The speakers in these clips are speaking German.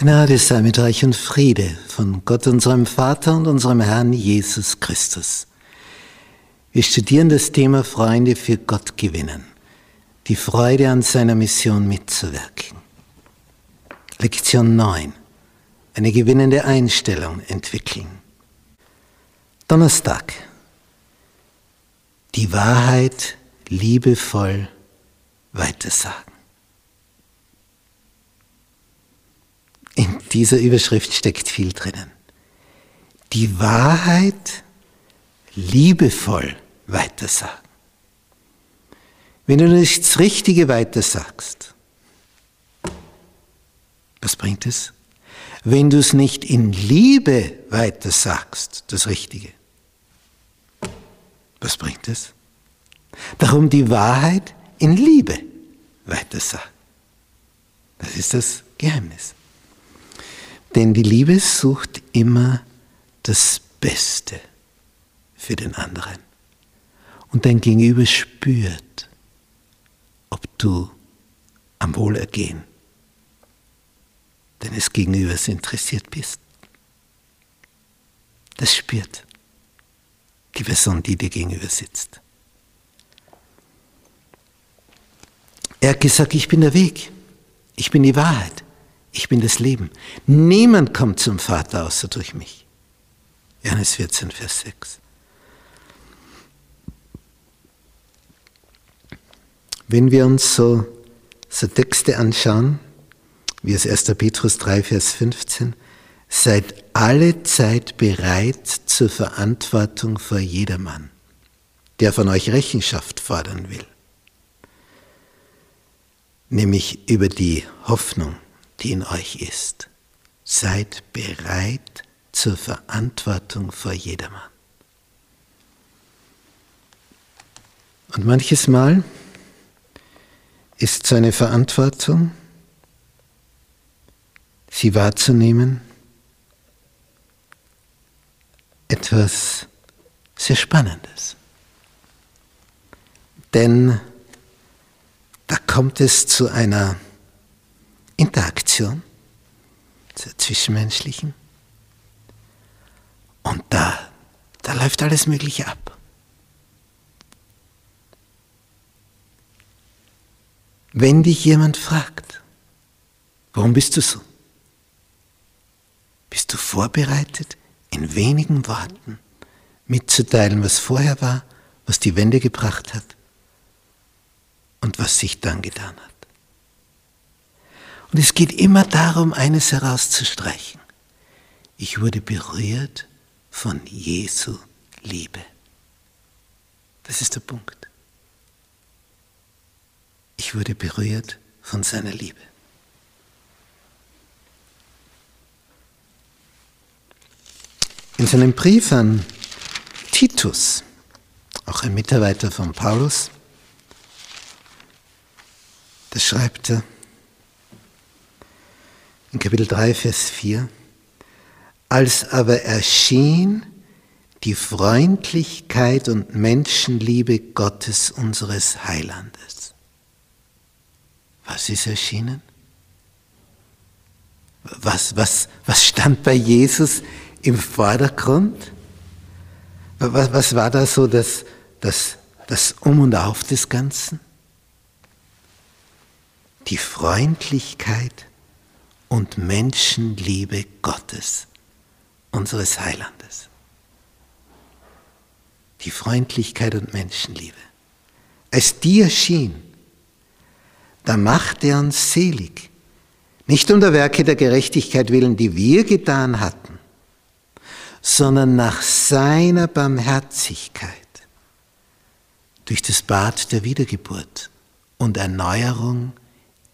Gnade sei mit Reich und Friede von Gott unserem Vater und unserem Herrn Jesus Christus. Wir studieren das Thema Freunde für Gott gewinnen, die Freude an seiner Mission mitzuwirken. Lektion 9. Eine gewinnende Einstellung entwickeln. Donnerstag. Die Wahrheit liebevoll weitersagen. In dieser Überschrift steckt viel drinnen. Die Wahrheit liebevoll weitersagen. Wenn du nicht das Richtige weitersagst, was bringt es? Wenn du es nicht in Liebe weitersagst, das Richtige, was bringt es? Darum die Wahrheit in Liebe weitersagen. Das ist das Geheimnis. Denn die Liebe sucht immer das Beste für den anderen. Und dein Gegenüber spürt, ob du am Wohlergehen deines Gegenübers interessiert bist. Das spürt die Person, die dir gegenüber sitzt. Er hat gesagt, ich bin der Weg, ich bin die Wahrheit, ich bin das Leben. Niemand kommt zum Vater außer durch mich. Johannes 14, Vers 6. Wenn wir uns so, so Texte anschauen, wie es 1. Petrus 3, Vers 15, seid alle Zeit bereit zur Verantwortung vor jedermann, der von euch Rechenschaft fordern will, nämlich über die Hoffnung, die in euch ist. Seid bereit zur Verantwortung vor jedermann. Und manches Mal ist seine Verantwortung, sie wahrzunehmen, etwas sehr Spannendes. Denn da kommt es zu einer Interaktion, zur zwischenmenschlichen. Und da, da läuft alles Mögliche ab. Wenn dich jemand fragt, warum bist du so? Bist du vorbereitet, in wenigen Worten mitzuteilen, was vorher war, was die Wende gebracht hat und was sich dann getan hat? Und es geht immer darum, eines herauszustreichen. Ich wurde berührt von Jesu Liebe. Das ist der Punkt. Ich wurde berührt von seiner Liebe. In seinem Brief an Titus, auch ein Mitarbeiter von Paulus, da schreibt er in Kapitel 3, Vers 4, als aber erschien die Freundlichkeit und Menschenliebe Gottes unseres Heilandes was ist erschienen? Was, was, was stand bei Jesus im Vordergrund? Was, was war da so das, das, das Um und Auf des Ganzen? Die Freundlichkeit und Menschenliebe Gottes, unseres Heilandes. Die Freundlichkeit und Menschenliebe. Als die erschien, da macht er uns selig. Nicht um der Werke der Gerechtigkeit willen, die wir getan hatten, sondern nach seiner Barmherzigkeit durch das Bad der Wiedergeburt und Erneuerung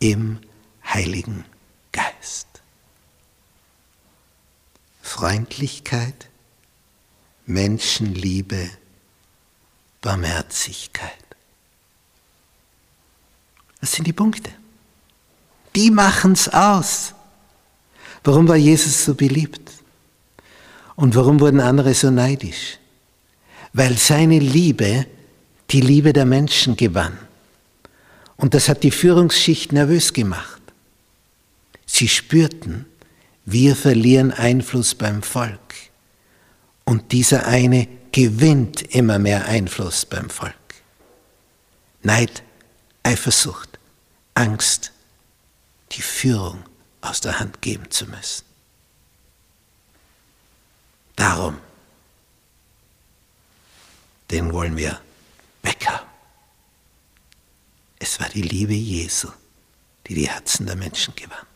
im Heiligen Geist. Freundlichkeit, Menschenliebe, Barmherzigkeit. Das sind die Punkte. Die machen es aus. Warum war Jesus so beliebt? Und warum wurden andere so neidisch? Weil seine Liebe die Liebe der Menschen gewann. Und das hat die Führungsschicht nervös gemacht. Sie spürten, Wir verlieren Einfluss beim Volk. Und dieser eine gewinnt immer mehr Einfluss beim Volk. Neid, Eifersucht, Angst, die Führung aus der Hand geben zu müssen. Darum, den wollen wir weghaben. Es war die Liebe Jesu, die die Herzen der Menschen gewann.